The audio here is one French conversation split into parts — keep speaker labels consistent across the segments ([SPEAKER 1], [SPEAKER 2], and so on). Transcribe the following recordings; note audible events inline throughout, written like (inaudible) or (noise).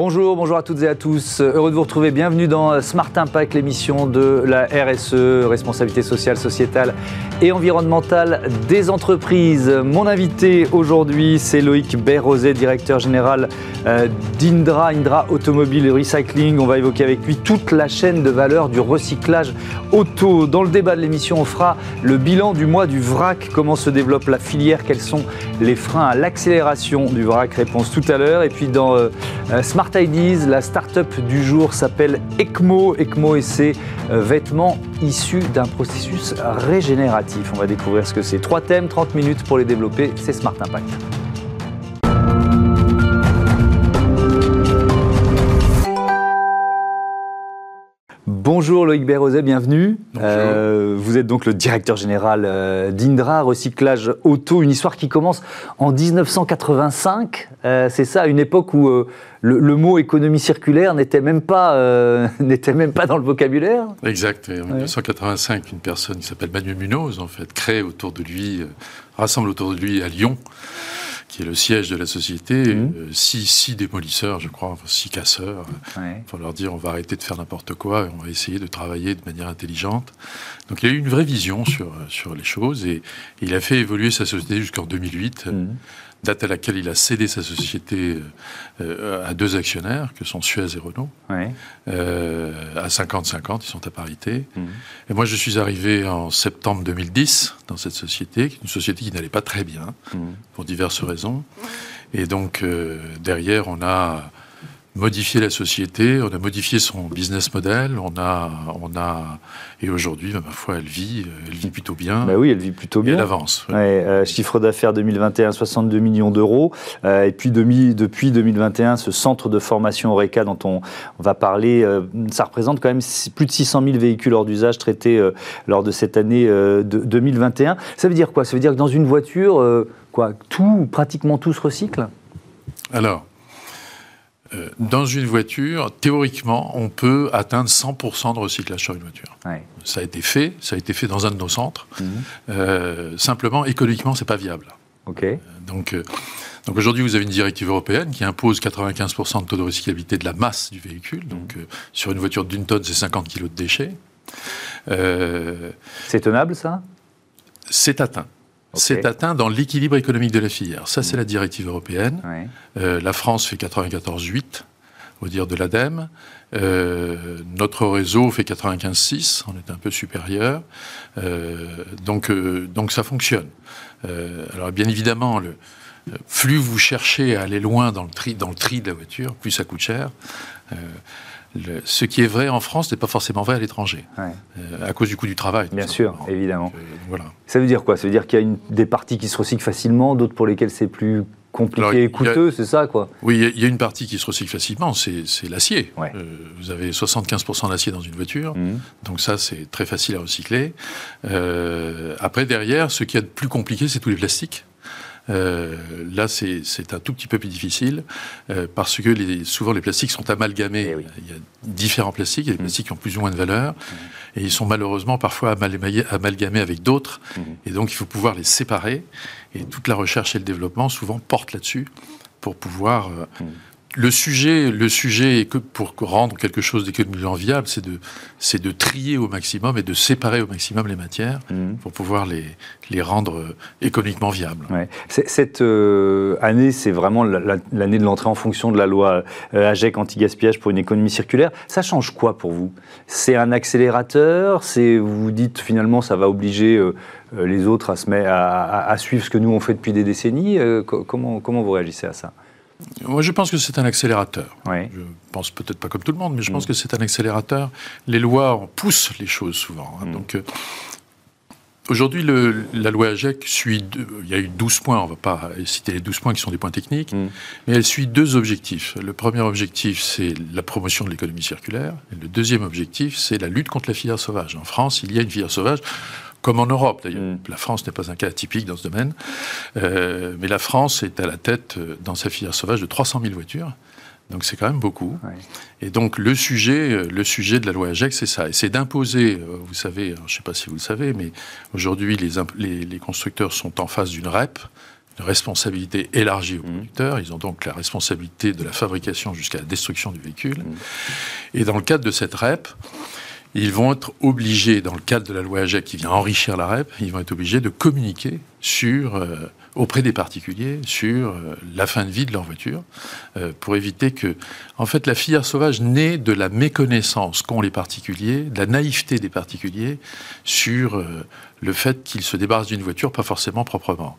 [SPEAKER 1] Bonjour, bonjour à toutes et à tous. Heureux de vous retrouver. Bienvenue dans Smart Impact, l'émission de la RSE, responsabilité sociale, sociétale et environnementale des entreprises. Mon invité aujourd'hui, c'est Loïc Berrosé, directeur général euh, d'Indra, Indra Automobile Recycling. On va évoquer avec lui toute la chaîne de valeur du recyclage auto. Dans le débat de l'émission, on fera le bilan du mois du vrac, comment se développe la filière, quels sont les freins à l'accélération du vrac? Réponse tout à l'heure. Et puis dans euh, Smart Ideas, la start-up du jour s'appelle ECMO. ECMO et ses euh, vêtements issus d'un processus régénératif. On va découvrir ce que c'est. Trois thèmes, 30 minutes pour les développer. C'est Smart Impact. Bonjour Loïc Bérosé, bienvenue.
[SPEAKER 2] Euh,
[SPEAKER 1] vous êtes donc le directeur général euh, d'Indra, recyclage auto, une histoire qui commence en 1985. Euh, c'est ça, une époque où le, mot économie circulaire n'était même, pas, (laughs) n'était même pas dans le vocabulaire
[SPEAKER 2] Exact. En 1985, une personne qui s'appelle Manuel Munoz, en fait, crée autour de lui, rassemble autour de lui à Lyon qui est le siège de la société, mmh. euh, six, démolisseurs, je crois, six casseurs, pour leur dire on va arrêter de faire n'importe quoi et on va essayer de travailler de manière intelligente. Donc il a eu une vraie vision sur, sur les choses et, il a fait évoluer sa société jusqu'en 2008 date à laquelle il a cédé sa société euh, à deux actionnaires, que sont Suez et Renault, euh, à 50-50, ils sont à parité. Mhm. Et moi, je suis arrivé en septembre 2010 dans cette société, une société qui n'allait pas très bien, mhm. pour diverses raisons. Et donc, euh, derrière, on a modifié la société, on a modifié son business model, on a, on a, et aujourd'hui, ma foi, elle vit, elle vit plutôt bien.
[SPEAKER 1] Bah oui, elle vit plutôt bien.
[SPEAKER 2] elle avance.
[SPEAKER 1] Euh, chiffre d'affaires 2021, 62 millions d'euros. Euh, et puis depuis 2021, ce centre de formation Oreca dont on, va parler, euh, ça représente quand même plus de 600 000 véhicules hors d'usage traités lors de cette année de 2021. Ça veut dire quoi? Ça veut dire que dans une voiture, quoi, tout, pratiquement tout se recycle
[SPEAKER 2] Alors, euh, dans une voiture, théoriquement, on peut atteindre 100% de recyclage sur une voiture. Ça a été fait, ça a été fait dans un de nos centres. Mhm. Euh, simplement, économiquement, c'est pas viable.
[SPEAKER 1] Euh,
[SPEAKER 2] donc, donc aujourd'hui, vous avez une directive européenne qui impose 95% de taux de recyclabilité de la masse du véhicule. Mhm. Donc, sur une voiture d'une tonne, c'est 50 kg de déchets.
[SPEAKER 1] c'est tenable, ça?
[SPEAKER 2] C'est atteint. C'est atteint dans l'équilibre économique de la filière. Ça, c'est la directive européenne. Euh, la France fait 94,8 au dire de l'ADEME. Euh, notre réseau fait 95,6, on est un peu supérieur. Euh, donc, donc ça fonctionne. alors bien évidemment, le, plus vous cherchez à aller loin dans le tri, dans le tri de la voiture, plus ça coûte cher ce qui est vrai en France n'est pas forcément vrai à l'étranger, euh, à cause du coût du travail.
[SPEAKER 1] Bien sûr, évidemment. Euh, voilà. Ça veut dire quoi? Ça veut dire qu'il y a une, des parties qui se recyclent facilement, d'autres pour lesquelles c'est plus compliqué et coûteux, c'est ça quoi?
[SPEAKER 2] Oui, il y, a une partie qui se recycle facilement, c'est l'acier. Euh, vous avez 75% d'acier dans une voiture, mmh. donc ça c'est très facile à recycler. après, derrière, ce qui est de plus compliqué, c'est tous les plastiques. Euh, là, c'est un tout petit peu plus difficile euh, parce que les, souvent les plastiques sont amalgamés. Eh il y a différents plastiques, il y a des mm. plastiques qui ont plus ou moins de valeur et ils sont malheureusement parfois amalgamés avec d'autres mm. et donc il faut pouvoir les séparer et toute la recherche et le développement souvent portent là-dessus pour pouvoir euh, mm le sujet, le sujet est que pour rendre quelque chose d'économiquement viable, c'est de, c'est de trier au maximum et de séparer au maximum les matières mhm. pour pouvoir les, les rendre euh, économiquement viables.
[SPEAKER 1] Cette euh, année, c'est vraiment l'année de l'entrée en fonction de la loi euh, AGEC anti-gaspillage pour une économie circulaire. Ça change quoi pour vous? C'est un accélérateur? C'est vous vous dites finalement ça va obliger les autres à, se mettre, à, à, suivre ce que nous on fait depuis des décennies? comment, comment vous réagissez à ça?
[SPEAKER 2] Moi, je pense que c'est un accélérateur. Je pense peut-être pas comme tout le monde, mais je pense mm. que c'est un accélérateur. Les lois poussent les choses souvent. Hein. Mm. Donc, euh, aujourd'hui, la loi AGEC suit. il y a eu 12 points, on ne va pas citer les 12 points qui sont des points techniques, mm. mais elle suit deux objectifs. Le premier objectif, c'est la promotion de l'économie circulaire. Et le deuxième objectif, c'est la lutte contre la filière sauvage. En France, il y a une filière sauvage comme en Europe d'ailleurs. Mm. La France n'est pas un cas atypique dans ce domaine, euh, mais la France est à la tête euh, dans sa filière sauvage de 300 000 voitures. Donc c'est quand même beaucoup. Et donc le sujet, euh, le sujet de la loi AGEC, c'est ça. Et c'est d'imposer, vous savez, je ne sais pas si vous le savez, mais aujourd'hui les, les, constructeurs sont en face d'une REP, responsabilité élargie aux mmh. producteurs. Ils ont donc la responsabilité de la fabrication jusqu'à la destruction du véhicule. Mmh. Et dans le cadre de cette REP, ils vont être obligés, dans le cadre de la loi AGEC qui vient enrichir la REP, ils vont être obligés de communiquer sur, euh, auprès des particuliers sur euh, la fin de vie de leur voiture, euh, pour éviter que, en fait, la filière sauvage naît de la méconnaissance qu'ont les particuliers, de la naïveté des particuliers sur le fait qu'ils se débarrassent d'une voiture pas forcément proprement.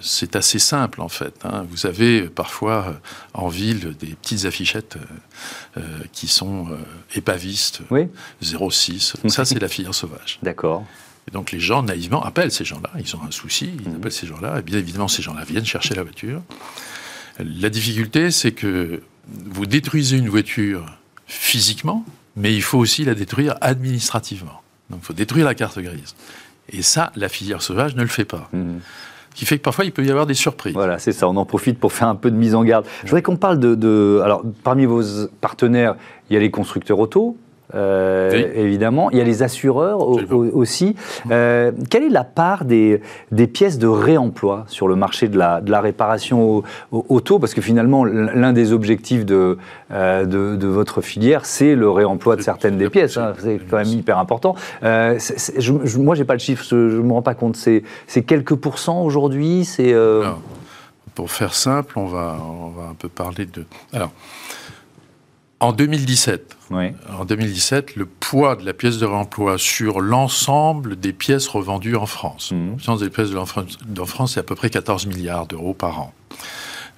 [SPEAKER 2] C'est assez simple en fait. Hein. Vous avez parfois en ville des petites affichettes qui sont épavistes, oui. 06. Ça, c'est (laughs) la filière sauvage.
[SPEAKER 1] D'accord.
[SPEAKER 2] Et donc les gens naïvement appellent ces gens-là. Ils ont un souci, ils mhm. appellent ces gens-là. Et bien évidemment, ces gens-là viennent chercher la voiture. La difficulté, c'est que vous détruisez une voiture physiquement, mais il faut aussi la détruire administrativement. Donc il faut détruire la carte grise. Et ça, la filière sauvage ne le fait pas. Ce qui fait que parfois il peut y avoir des surprises.
[SPEAKER 1] Voilà, c'est ça. On en profite pour faire un peu de mise en garde. Je voudrais qu'on parle de, de, Alors, parmi vos partenaires, il y a les constructeurs auto, euh, évidemment. Il y a les assureurs aussi. Euh, quelle est la part des, des, pièces de réemploi sur le marché de la, de la réparation auto Parce que finalement, l'un des objectifs de, euh, de, votre filière, c'est le réemploi de certaines des pièces. Hein. C'est quand même hyper important. moi, je, moi, j'ai pas le chiffre, je ne me rends pas compte. C'est quelques pourcents aujourd'hui? C'est
[SPEAKER 2] Pour faire simple, on va, on va un peu parler de... Alors, en 2017, en 2017, le poids de la pièce de réemploi sur l'ensemble des pièces revendues en France, mmh. des pièces de France, c'est à peu près 14 milliards d'euros par an.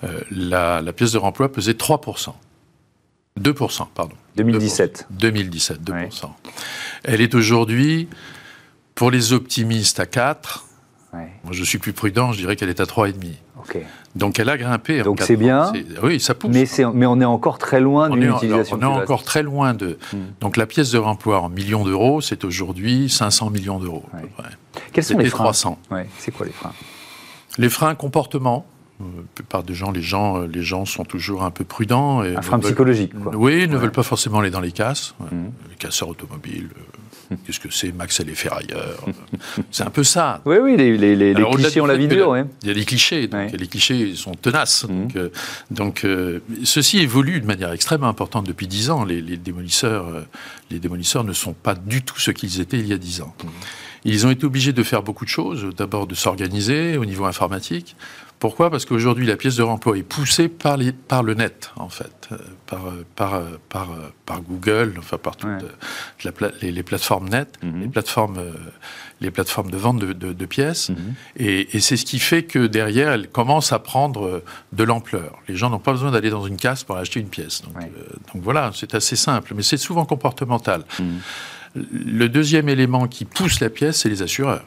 [SPEAKER 2] Euh, la, pièce de réemploi pesait 3%. 2%, pardon.
[SPEAKER 1] 2017.
[SPEAKER 2] 2017, 2%. Elle est aujourd'hui, pour les optimistes, à 4%. Moi, je suis plus prudent, je dirais qu'elle est à 3,5%. Donc elle a grimpé.
[SPEAKER 1] Donc c'est bien.
[SPEAKER 2] Oui, ça pousse.
[SPEAKER 1] Mais, mais, on est encore très loin d'une utilisation.
[SPEAKER 2] On est encore très loin de. Hmm. Donc la pièce de réemploi en millions d'euros, c'est aujourd'hui 500 millions d'euros.
[SPEAKER 1] Quels sont les freins
[SPEAKER 2] 300.
[SPEAKER 1] C'est quoi les freins
[SPEAKER 2] Les freins comportement. Euh, la plupart des gens, les gens, euh, les gens sont toujours un peu prudents.
[SPEAKER 1] Et un frein psychologique. Quoi.
[SPEAKER 2] Oui, ils ne veulent pas forcément aller dans les casses. Hmm. Les casseurs automobiles, euh, (laughs) Qu'est-ce que c'est Max et les ferrailleurs C'est un peu ça.
[SPEAKER 1] Oui, oui, les, les, les clichés ont la vie dure.
[SPEAKER 2] Il y a des clichés, donc les clichés sont tenaces. Mhm. Donc, euh, donc euh, ceci évolue de manière extrêmement importante depuis dix ans. Les, démolisseurs, euh, les démolisseurs ne sont pas du tout ce qu'ils étaient il y a dix ans. Mhm. Ils ont été obligés de faire beaucoup de choses. D'abord de s'organiser au niveau informatique. Pourquoi? Parce qu'aujourd'hui, la pièce de remploi est poussée par, les, par le net, en fait, par, euh, par, euh, par, par Google, enfin par toutes les, plateformes net, mhm. les, plateformes, les plateformes de vente de, de, pièces. Mhm. Et, et c'est ce qui fait que derrière, elle commence à prendre de l'ampleur. Les gens n'ont pas besoin d'aller dans une casse pour acheter une pièce. Donc, donc voilà, c'est assez simple, mais c'est souvent comportemental. Mhm. Le deuxième élément qui pousse la pièce, c'est les assureurs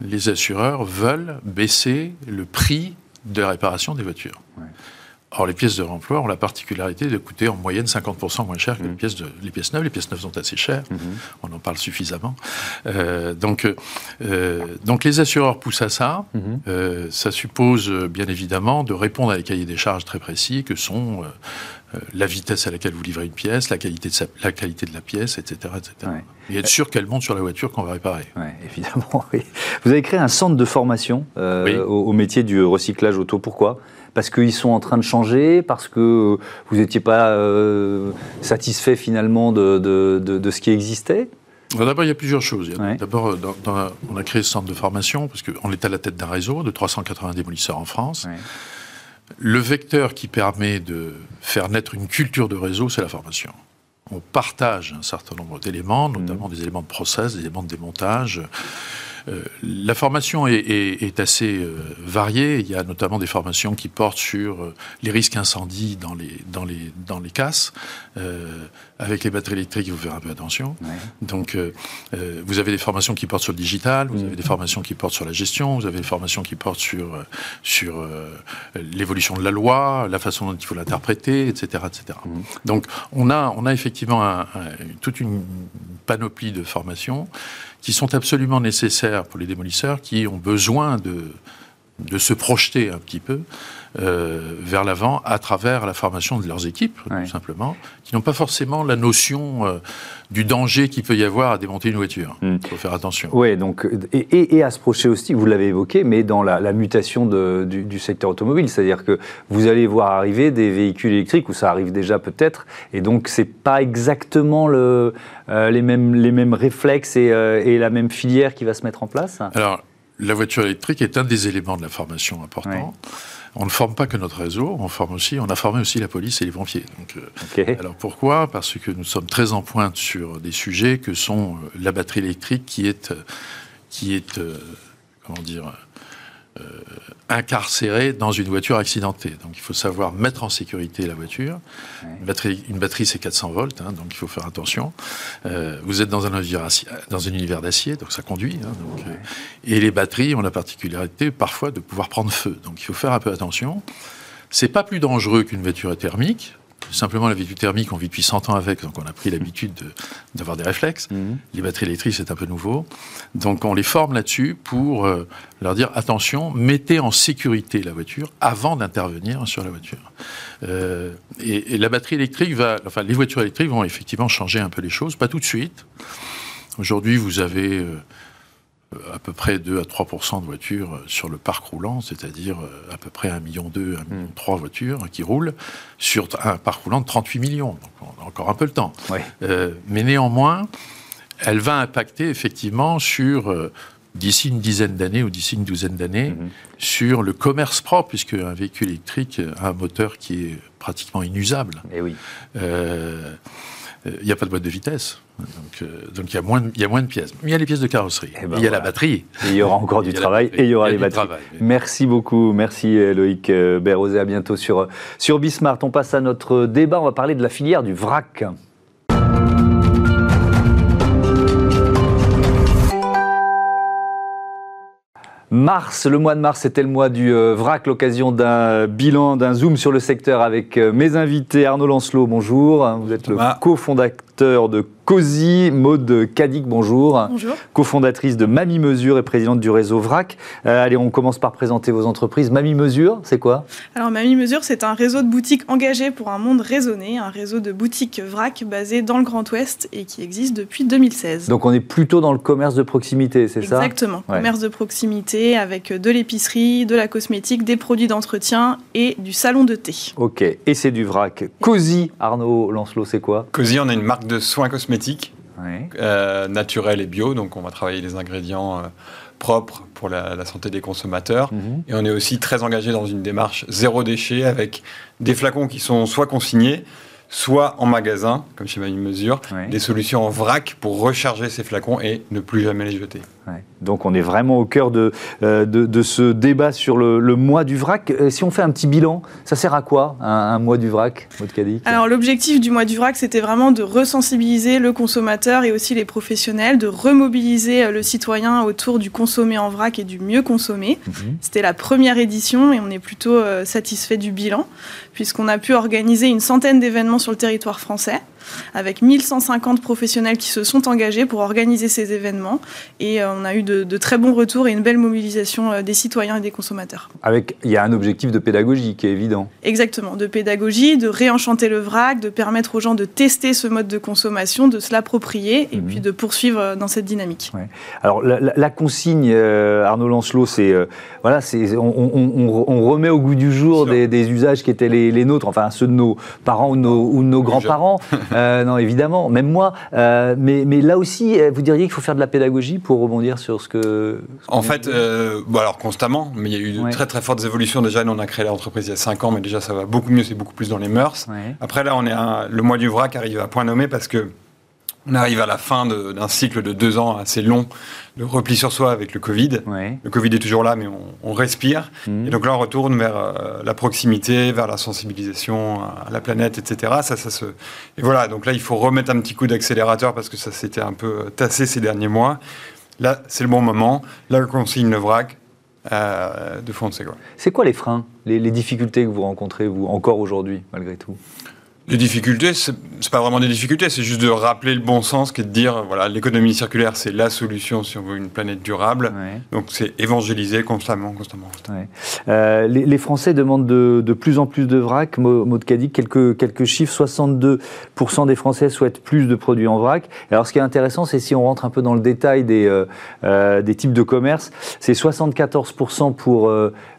[SPEAKER 2] les assureurs veulent baisser le prix de réparation des voitures. Or, les pièces de remploi ont la particularité de coûter en moyenne 50% moins cher que les, mmh. pièces de, les pièces neuves. Les pièces neuves sont assez chères, mmh. on en parle suffisamment. Euh, donc, euh, donc, les assureurs poussent à ça. Mmh. Euh, ça suppose, bien évidemment, de répondre à des cahiers des charges très précis que sont la vitesse à laquelle vous livrez une pièce, la qualité de, la, qualité de la pièce, etc. etc. Et être sûr qu'elle monte sur la voiture qu'on va réparer.
[SPEAKER 1] évidemment, (laughs) oui. Vous avez créé un centre de formation au métier du recyclage auto. Pourquoi? Parce qu'ils sont en train de changer, parce que vous n'étiez pas euh, satisfait finalement de, de, ce qui existait
[SPEAKER 2] D'abord, il y a plusieurs choses. D'abord, on a créé ce centre de formation parce qu'on est à la tête d'un réseau de 380 démolisseurs en France. Le vecteur qui permet de faire naître une culture de réseau, c'est la formation. On partage un certain nombre d'éléments, notamment mmh. des éléments de process, des éléments de démontage. Euh, la formation est, assez euh, variée. Il y a notamment des formations qui portent sur euh, les risques incendies dans les, dans les, dans les casses. avec les batteries électriques, il faut faire un peu attention. Donc, vous avez des formations qui portent sur le digital, vous avez des formations qui portent sur la gestion, vous avez des formations qui portent sur, sur l'évolution de la loi, la façon dont il faut l'interpréter, etc. etc. Mmh. Donc, on a, on a effectivement toute une panoplie de formations qui sont absolument nécessaires pour les démolisseurs qui ont besoin de, de se projeter un petit peu euh, vers l'avant à travers la formation de leurs équipes, tout simplement, qui n'ont pas forcément la notion euh, du danger qu'il peut y avoir à démonter une voiture. Il hmm. faut faire attention.
[SPEAKER 1] Oui, donc, et, et, à se projeter aussi, vous l'avez évoqué, mais dans la, mutation de, du, secteur automobile, c'est-à-dire que vous allez voir arriver des véhicules électriques, où ça arrive déjà peut-être, et donc c'est pas exactement le, euh, les, mêmes, les mêmes réflexes et, et la même filière qui va se mettre en place
[SPEAKER 2] Alors, la voiture électrique est un des éléments de la formation important. On ne forme pas que notre réseau, on forme aussi, on a formé aussi la police et les pompiers. Donc, euh, Alors pourquoi? Parce que nous sommes très en pointe sur des sujets que sont euh, la batterie électrique qui est, euh, qui est comment dire, euh, incarcéré dans une voiture accidentée. Donc il faut savoir mettre en sécurité la voiture. Une batterie, une batterie c'est 400 volts, hein, donc il faut faire attention. Euh, vous êtes dans un, dans un univers d'acier, donc ça conduit. Hein, donc, euh, et les batteries ont la particularité parfois de pouvoir prendre feu. Donc il faut faire un peu attention. C'est pas plus dangereux qu'une voiture thermique. Simplement, la véhicule thermique, on vit depuis 100 ans avec, donc on a pris l'habitude d'avoir des réflexes. Mhm. Les batteries électriques, c'est un peu nouveau. Donc on les forme là-dessus pour euh, leur dire attention, mettez en sécurité la voiture avant d'intervenir sur la voiture. Euh, et, la batterie électrique va, enfin, les voitures électriques vont effectivement changer un peu les choses, pas tout de suite. Aujourd'hui, vous avez euh, à peu près 2 à 3% de voitures sur le parc roulant, c'est-à-dire euh, à peu près 1,2 million, 1,3 million hmm. voitures qui roulent sur un parc roulant de 38 millions. Donc on a encore un peu le temps. Euh, mais néanmoins, elle va impacter effectivement sur, euh, d'ici une dizaine d'années ou d'ici une douzaine d'années, hmm. sur le commerce propre, puisque un véhicule électrique a un moteur qui est pratiquement inusable.
[SPEAKER 1] Et eh.
[SPEAKER 2] Il n'y a pas de boîte de vitesse. Donc, euh, donc il, y a moins de, il y a moins de pièces. Mais il y a les pièces de carrosserie. Eh ben il y a la batterie.
[SPEAKER 1] il y aura encore (laughs) du travail et il y aura les batteries. Merci beaucoup. Merci euh, Loïc euh, Berrosé. À bientôt sur, sur Bismart. On passe à notre débat. On va parler de la filière du vrac. Mars, le mois de mars, c'était le mois du VRAC, l'occasion d'un bilan, d'un zoom sur le secteur avec mes invités. Arnaud Lancelot, bonjour. Vous êtes le cofondateur de COSI, Maude Cadic, bonjour.
[SPEAKER 3] Bonjour.
[SPEAKER 1] Cofondatrice de Mamie Mesure et présidente du réseau VRAC. Euh, allez, on commence par présenter vos entreprises. Mamie Mesure, c'est quoi?
[SPEAKER 3] Alors, Mamie Mesure, c'est un réseau de boutiques engagé pour un monde raisonné, un réseau de boutiques VRAC basé dans le Grand Ouest et qui existe depuis 2016.
[SPEAKER 1] Donc, on est plutôt dans le commerce de proximité, c'est ça?
[SPEAKER 3] Exactement. Commerce de proximité avec de l'épicerie, de la cosmétique, des produits d'entretien et du salon de thé.
[SPEAKER 1] Ok, et c'est du VRAC. COSI, Arnaud Lancelot, c'est quoi?
[SPEAKER 4] COSI, on a une marque de soins cosmétiques euh, naturel et bio. Donc, on va travailler les ingrédients euh, propres pour la, santé des consommateurs. Mhm. Et on est aussi très engagé dans une démarche zéro déchet avec des flacons qui sont soit consignés, soit en magasin, comme chez Mamie Mesure, des solutions en vrac pour recharger ces flacons et ne plus jamais les jeter.
[SPEAKER 1] Donc on est vraiment au cœur de, euh, de, ce débat sur le, mois du vrac. Euh, si on fait un petit bilan, ça sert à quoi un, mois du vrac,
[SPEAKER 3] Alors l'objectif du mois du vrac, c'était vraiment de resensibiliser le consommateur et aussi les professionnels, de remobiliser euh, le citoyen autour du consommer en vrac et du mieux consommer. Mhm. C'était la première édition et on est plutôt satisfait du bilan, puisqu'on a pu organiser une centaine d'événements sur le territoire français avec 1150 professionnels qui se sont engagés pour organiser ces événements. Et euh, on a eu de, très bons retours et une belle mobilisation euh, des citoyens et des consommateurs.
[SPEAKER 1] Avec, il y a un objectif de pédagogie qui est évident.
[SPEAKER 3] Exactement, de pédagogie, de réenchanter le vrac, de permettre aux gens de tester ce mode de consommation, de se l'approprier et mhm. puis de poursuivre euh, dans cette dynamique.
[SPEAKER 1] Alors la, consigne, Arnaud Lancelot, c'est voilà, c'est on, remet au goût du jour des, usages qui étaient les, nôtres, enfin ceux de nos parents ou, nos, ou de nos grands-parents. (laughs) (laughs) Euh, non, évidemment, même moi. Euh, mais, mais, là aussi, euh, vous diriez qu'il faut faire de la pédagogie pour rebondir sur ce que.
[SPEAKER 4] en fait, bon, alors constamment, mais il y a eu de très très fortes évolutions. Déjà, nous, on a créé l'entreprise il y a 5 ans, mais déjà, ça va beaucoup mieux, c'est beaucoup plus dans les mœurs. Après, là, on est le mois du vrac arrive à point nommé parce que on arrive à la fin d'un cycle de deux ans assez long de repli sur soi avec le Covid. Le Covid est toujours là, mais on, respire. Mhm. Et donc là, on retourne vers euh, la proximité, vers la sensibilisation à la planète, etc. Ça, ça se... Et voilà, donc là, il faut remettre un petit coup d'accélérateur parce que ça s'était un peu tassé ces derniers mois. Là, c'est le bon moment. Là, on signe le vrac. Euh, de foncer.
[SPEAKER 1] C'est quoi les freins, les, les difficultés que vous rencontrez, vous, encore aujourd'hui, malgré tout?
[SPEAKER 4] Les difficultés, c'est pas vraiment des difficultés, c'est juste de rappeler le bon sens, qui est de dire, voilà, l'économie circulaire, c'est la solution si on veut une planète durable. Donc c'est évangéliser constamment, constamment.
[SPEAKER 1] Euh, les, Français demandent de, de, plus en plus de vrac. Maud Cadic, quelques, quelques chiffres, 62% des Français souhaitent plus de produits en vrac. Alors ce qui est intéressant, c'est si on rentre un peu dans le détail des, euh, euh, des types de commerce, c'est 74% pour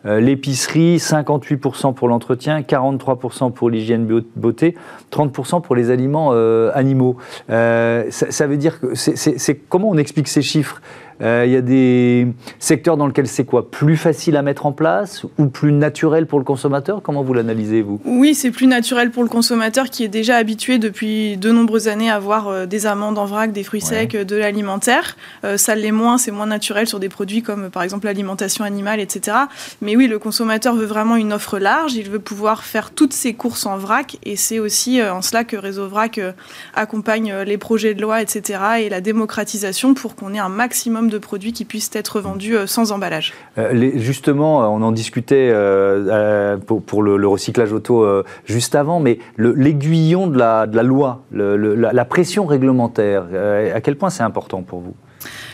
[SPEAKER 1] l'épicerie, 58% pour l'entretien, 43% pour l'hygiène beauté, 30% pour les aliments euh, animaux. Euh, ça, veut dire que c'est comment on explique ces chiffres? Euh, il y a des secteurs dans lesquels c'est quoi? Plus facile à mettre en place ou plus naturel pour le consommateur? Comment vous l'analysez, vous?
[SPEAKER 3] Oui, c'est plus naturel pour le consommateur qui est déjà habitué depuis de nombreuses années à avoir euh, des amandes en vrac, des fruits secs, de l'alimentaire. Euh, ça l'est moins, c'est moins naturel sur des produits comme par exemple l'alimentation animale, etc. Mais oui, le consommateur veut vraiment une offre large, il veut pouvoir faire toutes ses courses en vrac et c'est aussi en cela que Réseau Vrac accompagne les projets de loi, etc. et la démocratisation pour qu'on ait un maximum de produits qui puissent être vendus euh, sans emballage.
[SPEAKER 1] Euh, justement, on en discutait euh, pour, le, recyclage auto juste avant, mais l'aiguillon de la, loi, la, pression réglementaire, à quel point c'est important pour vous?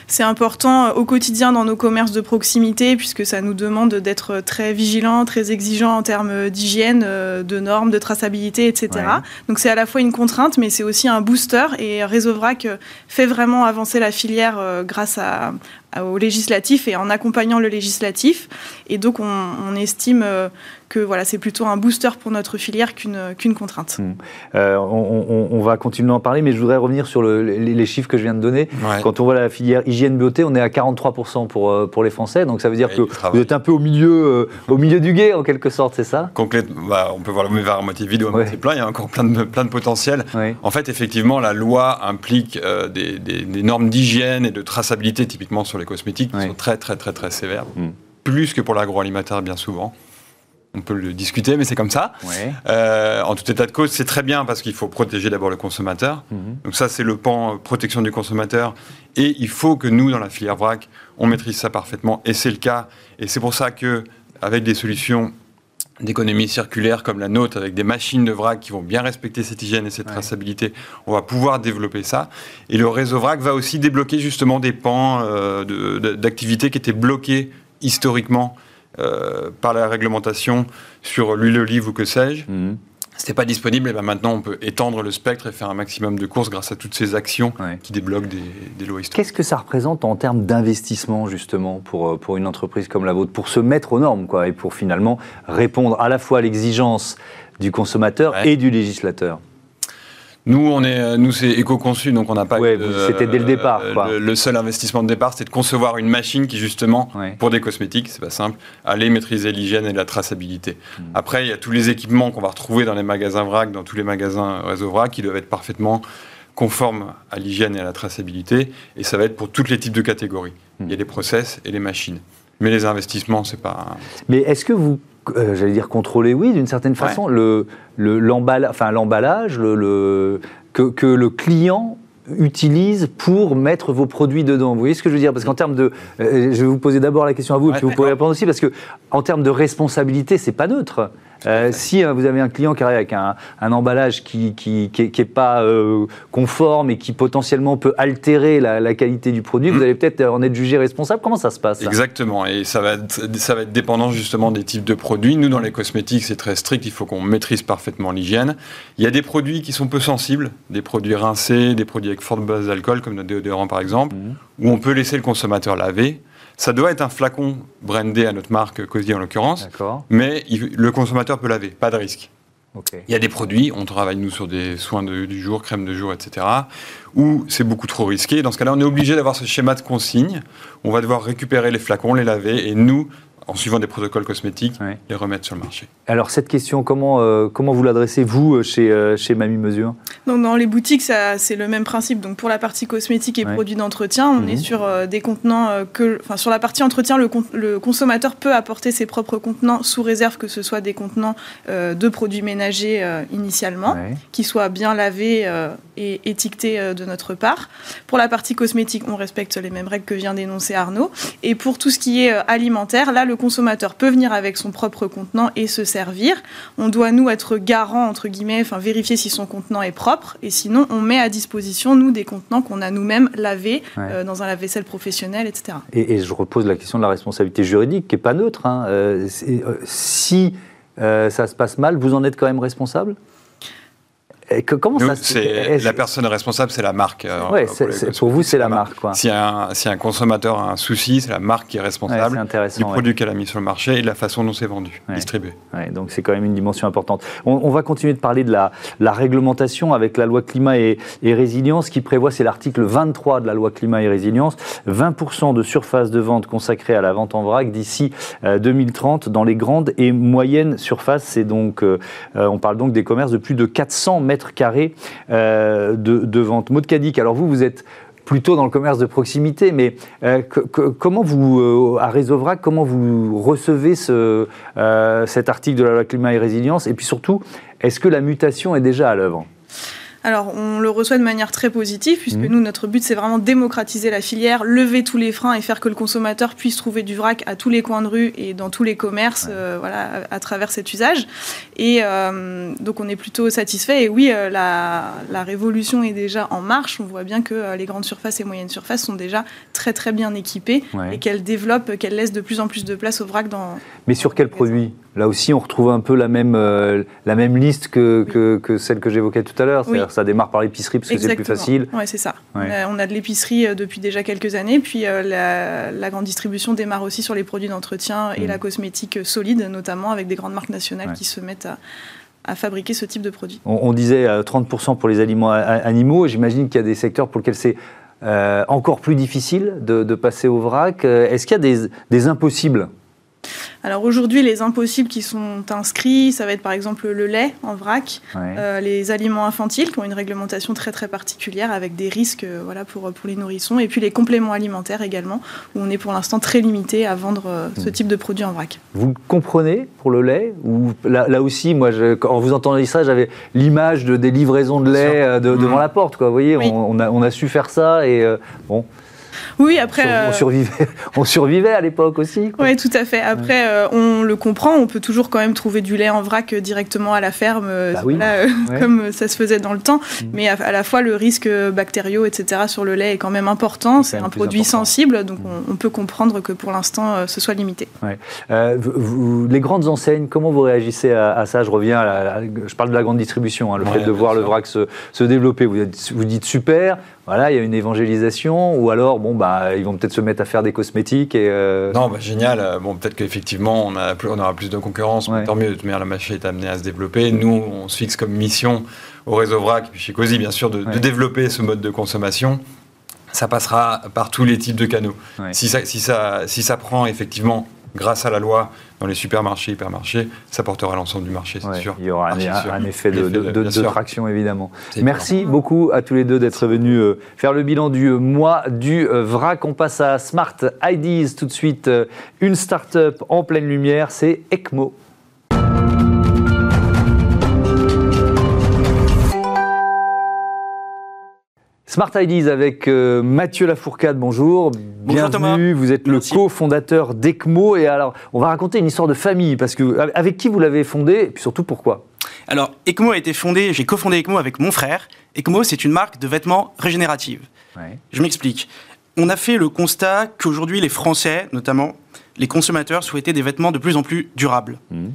[SPEAKER 3] C'est important euh, au quotidien dans nos commerces de proximité puisque ça nous demande d'être très vigilants, très exigeants en termes d'hygiène, euh, de normes, de traçabilité, etc. Donc c'est à la fois une contrainte, mais c'est aussi un booster et Réseau Vrac euh, fait vraiment avancer la filière grâce à, au législatif et en accompagnant le législatif. Et donc, on, estime euh, que voilà, c'est plutôt un booster pour notre filière qu'une qu'une contrainte.
[SPEAKER 1] Hmm. Euh, on, va continuer à en parler, mais je voudrais revenir sur les, chiffres que je viens de donner. Quand on voit la filière hygiène beauté, on est à 43% pour, euh, pour les Français. Donc, ça veut dire que vous êtes un peu au milieu, au milieu du guet, en quelque sorte, c'est ça?
[SPEAKER 4] Bah, On peut voir le verre à moitié vide ou à moitié plein. Il y a encore plein de, plein de potentiel. En fait, effectivement, la loi implique des, des normes d'hygiène et de traçabilité, typiquement sur les cosmétiques qui sont très très très très sévères, mm. plus que pour l'agroalimentaire bien souvent. On peut le discuter, mais c'est comme ça. Euh, en tout état de cause, c'est très bien parce qu'il faut protéger d'abord le consommateur. Mm-hmm. Donc ça, c'est le pan euh, protection du consommateur. Et il faut que nous, dans la filière vrac, on maîtrise ça parfaitement. Et c'est le cas. Et c'est pour ça que, avec des solutions d'économie circulaire comme la nôtre, avec des machines de vrac qui vont bien respecter cette hygiène et cette traçabilité, on va pouvoir développer ça. Et le réseau vrac va aussi débloquer justement des pans euh, d'activités qui étaient bloqués historiquement euh, par la réglementation sur l'huile olive ou que sais-je. Mhm c'était pas disponible, et ben maintenant on peut étendre le spectre et faire un maximum de courses grâce à toutes ces actions qui débloquent des, des lois historiques.
[SPEAKER 1] Qu'est-ce que ça représente en termes d'investissement justement pour, euh, pour une entreprise comme la vôtre, pour se mettre aux normes quoi, et pour finalement répondre à la fois à l'exigence du consommateur et du législateur?
[SPEAKER 4] Nous, on est, euh, nous c'est éco-conçu, donc on n'a pas.
[SPEAKER 1] Ouais, c'était dès le départ.
[SPEAKER 4] Euh, le, seul investissement de départ, c'était de concevoir une machine qui, justement, pour des cosmétiques, c'est pas simple, allait maîtriser l'hygiène et la traçabilité. Hmm. Après, il y a tous les équipements qu'on va retrouver dans les magasins vrac, dans tous les magasins réseau vrac, qui doivent être parfaitement conformes à l'hygiène et à la traçabilité, et ça va être pour tous les types de catégories. Hmm. Il y a les process et les machines. Mais les investissements, c'est pas.
[SPEAKER 1] Mais est-ce que vous euh, j'allais dire contrôler, oui, d'une certaine façon, le, l'emballage, enfin, l'emballage le, que, le client utilise pour mettre vos produits dedans? Vous voyez ce que je veux dire? Parce qu'en termes de, euh, je vais vous poser d'abord la question à vous, et puis vous pourrez répondre aussi, parce que en termes de responsabilité, c'est pas neutre. Euh, si euh, vous avez un client qui arrive avec un, emballage qui n'est qui, pas euh, conforme et qui potentiellement peut altérer la, qualité du produit, vous mm. allez peut-être en être jugé responsable. Comment ça se passe
[SPEAKER 4] Exactement, et ça va, être, ça va être dépendant justement des types de produits. Nous, dans les cosmétiques, c'est très strict, il faut qu'on maîtrise parfaitement l'hygiène. Il y a des produits qui sont peu sensibles, des produits rincés, des produits avec forte base d'alcool, comme notre déodorant par exemple, mm. où on peut laisser le consommateur laver. Ça doit être un flacon brandé à notre marque Cosy en l'occurrence, mais le consommateur peut laver, pas de risque. Il y a des produits, on travaille nous sur des soins du jour, crème de jour, etc., où c'est beaucoup trop risqué. Dans ce cas-là, on est obligé d'avoir ce schéma de consigne. On va devoir récupérer les flacons, les laver, et nous, en suivant des protocoles cosmétiques, les remettre sur le marché.
[SPEAKER 1] Alors cette question, comment, euh, comment vous l'adressez vous euh, chez, euh, chez Mamie Mesure?
[SPEAKER 3] Donc dans les boutiques, c'est le même principe. Donc pour la partie cosmétique et produits d'entretien, on est mhm. sur des contenants que, enfin sur la partie entretien, le, le, consommateur peut apporter ses propres contenants sous réserve que ce soit des contenants de produits ménagers initialement, qui soient bien lavés et étiquetés de notre part. Pour la partie cosmétique, on respecte les mêmes règles que vient d'énoncer Arnaud. Et pour tout ce qui est alimentaire, là le consommateur peut venir avec son propre contenant et se servir. On doit, nous, être garant, entre guillemets, enfin vérifier si son contenant est propre. Et sinon, on met à disposition, nous, des contenants qu'on a nous-mêmes lavés euh, dans un lave-vaisselle professionnel, etc.
[SPEAKER 1] Et, je repose la question de la responsabilité juridique, qui n'est pas neutre. Hein. Euh, si ça se passe mal, vous en êtes quand même responsable?
[SPEAKER 4] Comment ça La personne responsable, c'est la marque.
[SPEAKER 1] Euh, pour, vous, c'est la marque. Quoi.
[SPEAKER 4] Si, un, si un consommateur a un souci, c'est la marque qui est responsable du produit qu'elle a mis sur le marché et de la façon dont c'est vendu, distribué.
[SPEAKER 1] donc c'est quand même une dimension importante. On, va continuer de parler de la, la, réglementation avec la loi climat et, résilience qui prévoit, c'est l'article 23 de la loi climat et résilience, 20% de surface de vente consacrée à la vente en vrac d'ici 2030 euh, dans les grandes et moyennes surfaces. C'est donc, euh, on parle donc des commerces de plus de 400 mètres carrés euh, de, vente. Maud alors vous, vous êtes plutôt dans le commerce de proximité, mais euh, comment vous, euh, à Réseauvrac, comment vous recevez ce, cet article de la loi climat et résilience? Et puis surtout, est-ce que la mutation est déjà à l'œuvre?
[SPEAKER 3] Alors, on le reçoit de manière très positive, puisque mmh. nous, notre but, c'est vraiment démocratiser la filière, lever tous les freins et faire que le consommateur puisse trouver du vrac à tous les coins de rue et dans tous les commerces, euh, voilà, à, travers cet usage. Et euh, donc, on est plutôt satisfait. Et oui, euh, la, révolution est déjà en marche. On voit bien que les grandes surfaces et moyennes surfaces sont déjà très, très bien équipées et qu'elles développent, qu'elles laissent de plus en plus de place au vrac dans.
[SPEAKER 1] Mais sur quels produits Là aussi, on retrouve un peu la même, euh, la même liste que, que, celle que j'évoquais tout à l'heure. C'est-à-dire ça démarre par l'épicerie parce que c'est plus facile.
[SPEAKER 3] Oui, c'est ça. On, a, de l'épicerie euh, depuis déjà quelques années. Puis euh, la, grande distribution démarre aussi sur les produits d'entretien et mm. la cosmétique solide, notamment avec des grandes marques nationales qui se mettent à, fabriquer ce type de produits.
[SPEAKER 1] On, disait 30% pour les aliments animaux. J'imagine qu'il y a des secteurs pour lesquels c'est encore plus difficile de, passer au vrac. Est-ce qu'il y a des, des impossibles
[SPEAKER 3] alors aujourd'hui, les impossibles qui sont inscrits, ça va être par exemple le lait en vrac, euh, les aliments infantiles qui ont une réglementation très très particulière avec des risques euh, voilà, pour, pour les nourrissons, et puis les compléments alimentaires également, où on est pour l'instant très limité à vendre euh, ce type de produit en vrac.
[SPEAKER 1] Vous comprenez pour le lait ou là, aussi, moi, je, quand vous entendez ça, j'avais l'image de, des livraisons de lait devant hmm. la porte. Quoi. Vous voyez, on, a, on, a, su faire ça et bon.
[SPEAKER 3] Oui, après. On,
[SPEAKER 1] euh, survivait, (laughs) on survivait à l'époque aussi.
[SPEAKER 3] Oui, tout à fait. Après, euh, on le comprend, on peut toujours quand même trouver du lait en vrac directement à la ferme, euh, bah (laughs) comme ça se faisait dans le temps. Mm. Mais à, la fois, le risque bactériaux, etc., sur le lait est quand même important. C'est un produit sensible, donc on, peut comprendre que pour l'instant, ce soit limité.
[SPEAKER 1] les grandes enseignes, comment vous réagissez à, ça? Je reviens, à je parle de la grande distribution, hein, le fait de voir le vrac se, se développer. Vous, vous dites super, voilà, il y a une évangélisation, ou alors, bon, bah, ils vont peut-être se mettre à faire des cosmétiques et. Euh,
[SPEAKER 4] non, bah, génial. Bon, peut-être qu'effectivement, on, a on aura plus de concurrence, mais tant mieux. De toute manière, la machine est amenée à se développer. Nous, on se fixe comme mission au réseau VRAC, et puis chez COSI, bien sûr, de, développer ce mode de consommation. Ça passera par tous les types de canaux. Si, ça, si, ça, si ça prend effectivement grâce à la loi dans les supermarchés, hypermarchés, ça portera l'ensemble du marché, c'est sûr.
[SPEAKER 1] Il y aura un, effet de, traction, évidemment. Merci beaucoup à tous les deux d'être venus euh, faire le bilan du euh, mois du euh, VRAC. On passe à Smart IDs tout de suite. Une start-up en pleine lumière, c'est ECMO. Smart Ideas avec euh, Mathieu Lafourcade, bonjour.
[SPEAKER 5] Bonjour
[SPEAKER 1] Bienvenue, vous êtes le cofondateur d'ECMO. Et alors, on va raconter une histoire de famille, parce que avec qui vous l'avez fondé, et puis surtout pourquoi?
[SPEAKER 5] Alors, ECMO a été fondé, j'ai cofondé ECMO avec mon frère. ECMO, c'est une marque de vêtements régénérative. Je m'explique. On a fait le constat qu'aujourd'hui, les Français, notamment, les consommateurs, souhaitaient des vêtements de plus en plus durables. Mmh.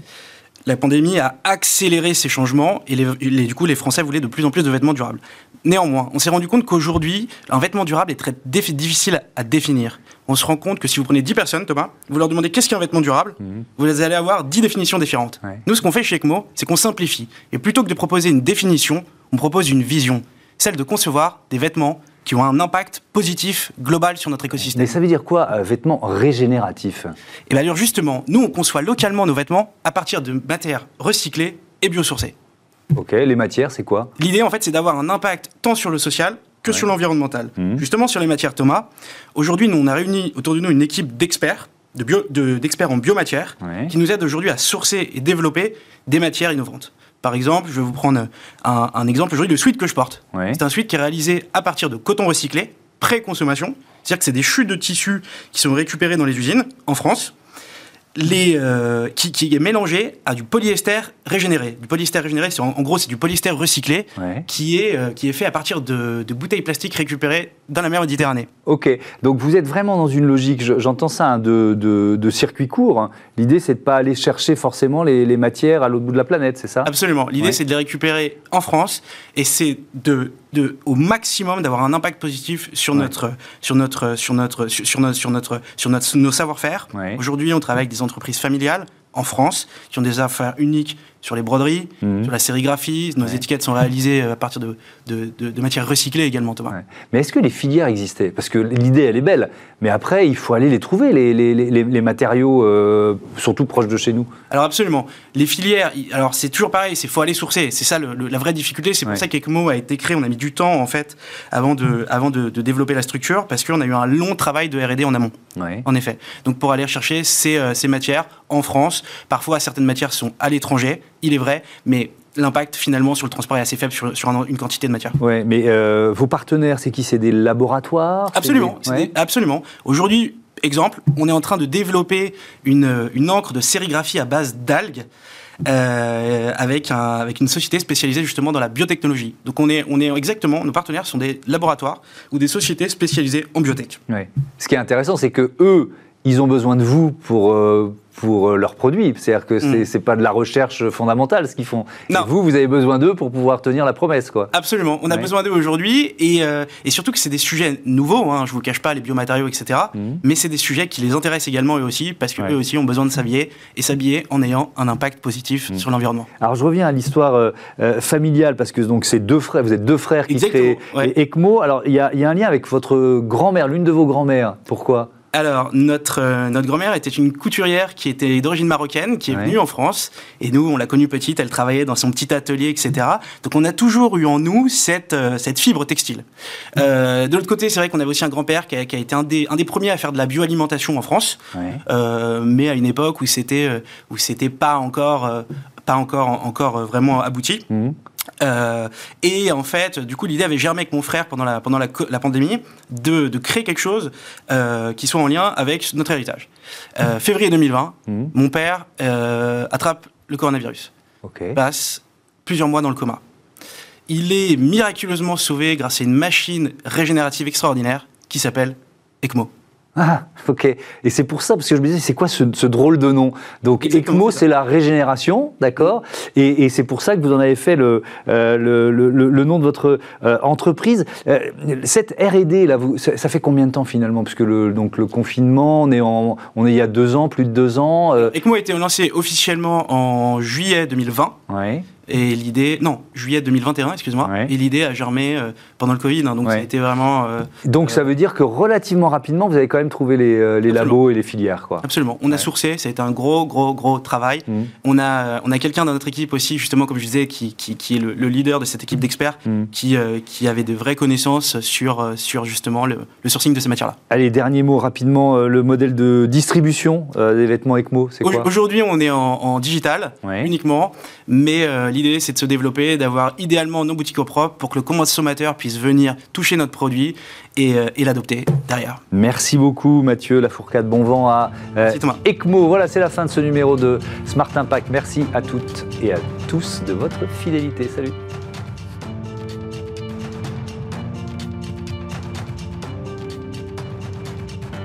[SPEAKER 5] La pandémie a accéléré ces changements et du coup, les Français voulaient de plus en plus de vêtements durables. Néanmoins, on s'est rendu compte qu'aujourd'hui, un vêtement durable est très difficile à définir. On se rend compte que si vous prenez 10 personnes, Thomas, vous leur demandez qu'est-ce qu'un vêtement durable, mhm. vous allez avoir 10 définitions différentes. Nous, ce qu'on fait chez ECMO, c'est qu'on simplifie. Et plutôt que de proposer une définition, on propose une vision, celle de concevoir des vêtements qui ont un impact positif global sur notre écosystème.
[SPEAKER 1] Mais ça veut dire quoi, euh, vêtements régénératifs?
[SPEAKER 5] Et bien justement, nous, on conçoit localement nos vêtements à partir de matières recyclées et biosourcées.
[SPEAKER 1] Ok, les matières, c'est quoi
[SPEAKER 5] L'idée, en fait, c'est d'avoir un impact tant sur le social que sur l'environnemental. Mhm. Justement, sur les matières, Thomas, aujourd'hui, nous, on a réuni autour de nous une équipe d'experts, d'experts en biomatières, qui nous aident aujourd'hui à sourcer et développer des matières innovantes. Par exemple, je vais vous prendre un, exemple aujourd'hui, le suite que je porte. C'est un suite qui est réalisé à partir de coton recyclé, pré-consommation. C'est-à-dire que c'est des chutes de tissus qui sont récupérées dans les usines en France les, euh, qui, qui, est mélangé à du polyester régénéré. Du polyester régénéré, en, en, gros, c'est du polyester recyclé qui, est, euh, qui est fait à partir de, de, bouteilles plastiques récupérées dans la mer Méditerranée.
[SPEAKER 1] Ok, donc vous êtes vraiment dans une logique, j'entends ça, hein, de, de, de, circuit court. Hein. L'idée, c'est de ne pas aller chercher forcément les, les matières à l'autre bout de la planète, c'est ça?
[SPEAKER 5] Absolument. L'idée, ouais. c'est de les récupérer en France et c'est de, de, au maximum d'avoir un impact positif sur, ouais. notre, sur, notre, sur, notre, sur, sur, notre, sur, notre, sur notre, nos savoir-faire. Aujourd'hui, on travaille avec des entreprises familiales en France qui ont des affaires uniques sur les broderies, mmh. sur la sérigraphie. Nos ouais. étiquettes sont réalisées à partir de, de, de, de matières recyclées également, Thomas. Ouais.
[SPEAKER 1] Mais est-ce que les filières existaient? Parce que l'idée, elle est belle, mais après, il faut aller les trouver, les, les, les, les matériaux, euh, surtout proches de chez nous.
[SPEAKER 5] Alors absolument. Les filières, alors c'est toujours pareil, il faut aller sourcer. C'est ça le, le, la vraie difficulté. C'est pour ouais. ça qu'ECMO a été créé. On a mis du temps, en fait, avant de, avant de, développer la structure, parce qu'on a eu un long travail de R&D en amont. En effet. Donc pour aller chercher ces, euh, ces matières en France, parfois certaines matières sont à l'étranger, il est vrai, mais l'impact finalement sur le transport est assez faible sur, sur un, une quantité de matière.
[SPEAKER 1] Oui, mais euh, vos partenaires, c'est qui? C'est des laboratoires?
[SPEAKER 5] Absolument, des... Ouais. Des, absolument. Aujourd'hui, exemple, on est en train de développer une, une encre de sérigraphie à base d'algues. Euh, avec, un, avec une société spécialisée justement dans la biotechnologie. Donc on est, on est exactement, nos partenaires sont des laboratoires ou des sociétés spécialisées en biotech.
[SPEAKER 1] Ouais. Ce qui est intéressant, c'est que eux, ils ont besoin de vous pour, euh, pour euh, leurs produits. C'est-à-dire que c'est mm. pas de la recherche fondamentale ce qu'ils font. Non. Et vous, vous avez besoin d'eux pour pouvoir tenir la promesse. Quoi.
[SPEAKER 5] Absolument. On a ouais. besoin d'eux aujourd'hui et, euh, et, surtout que c'est des sujets nouveaux. Hein, je vous cache pas les biomatériaux, etc. Mm. Mais c'est des sujets qui les intéressent également eux aussi parce qu'eux ouais. aussi ont besoin de s'habiller et s'habiller en ayant un impact positif mm. sur l'environnement.
[SPEAKER 1] Alors je reviens à l'histoire euh, euh, familiale parce que donc c'est deux frères, vous êtes deux frères qui Exactement, créent ECMO. Alors il y, y, a un lien avec votre grand-mère, l'une de vos grand-mères. Pourquoi?
[SPEAKER 5] Alors, notre, euh, notre grand-mère était une couturière qui était d'origine marocaine, qui est ouais. venue en France. Et nous, on l'a connue petite, elle travaillait dans son petit atelier, etc. Donc, on a toujours eu en nous cette, euh, cette fibre textile. Euh, de l'autre côté, c'est vrai qu'on avait aussi un grand-père qui, qui, a été un des, un des premiers à faire de la bioalimentation en France. Ouais. Euh, mais à une époque où c'était, où c'était pas encore, pas encore, encore vraiment abouti. Mmh. Euh, et en fait, du coup, l'idée avait germé avec mon frère pendant la, pendant la, la pandémie de, de, créer quelque chose euh, qui soit en lien avec notre héritage. Euh, février 2020, mmh. mon père attrape le coronavirus, okay. passe plusieurs mois dans le coma. Il est miraculeusement sauvé grâce à une machine régénérative extraordinaire qui s'appelle ECMO.
[SPEAKER 1] Ah, ok. Et c'est pour ça, parce que je me disais, c'est quoi ce, ce, drôle de nom? Donc, ECMO, c'est la régénération, d'accord? Et, et c'est pour ça que vous en avez fait le, euh, le, le, le, nom de votre euh, entreprise. Euh, cette R&D, là, vous, ça, ça, fait combien de temps finalement? Parce que le, donc, le confinement, on est, en, on est il y a deux ans, plus de deux ans.
[SPEAKER 5] ECMO a été lancé officiellement en juillet 2020.
[SPEAKER 1] Ouais.
[SPEAKER 5] Et l'idée, non, juillet 2021, excuse-moi. Ouais. Et l'idée a germé euh, pendant le Covid, hein, donc ouais. ça a été vraiment. Euh,
[SPEAKER 1] donc ça veut dire que relativement rapidement, vous avez quand même trouvé les, euh, les labos et les filières, quoi.
[SPEAKER 5] Absolument. On ouais. a sourcé, ça a été un gros, gros, gros travail. Mmh. On a, on a quelqu'un dans notre équipe aussi, justement, comme je disais, qui, qui, qui est le, le, leader de cette équipe d'experts, mmh. qui, qui avait de vraies connaissances sur, sur justement le, le sourcing de ces matières-là.
[SPEAKER 1] Allez, dernier mot rapidement, le modèle de distribution des vêtements ECMO, c'est quoi?
[SPEAKER 5] Aujourd'hui, on est en, en digital uniquement, mais l'idée c'est de se développer, d'avoir idéalement nos boutiques au propre pour que le consommateur puisse venir toucher notre produit et, euh, et l'adopter derrière.
[SPEAKER 1] Merci beaucoup Mathieu Lafourcade, bon vent à euh, ECMO. Voilà, c'est la fin de ce numéro de Smart Impact. Merci à toutes et à tous de votre fidélité. Salut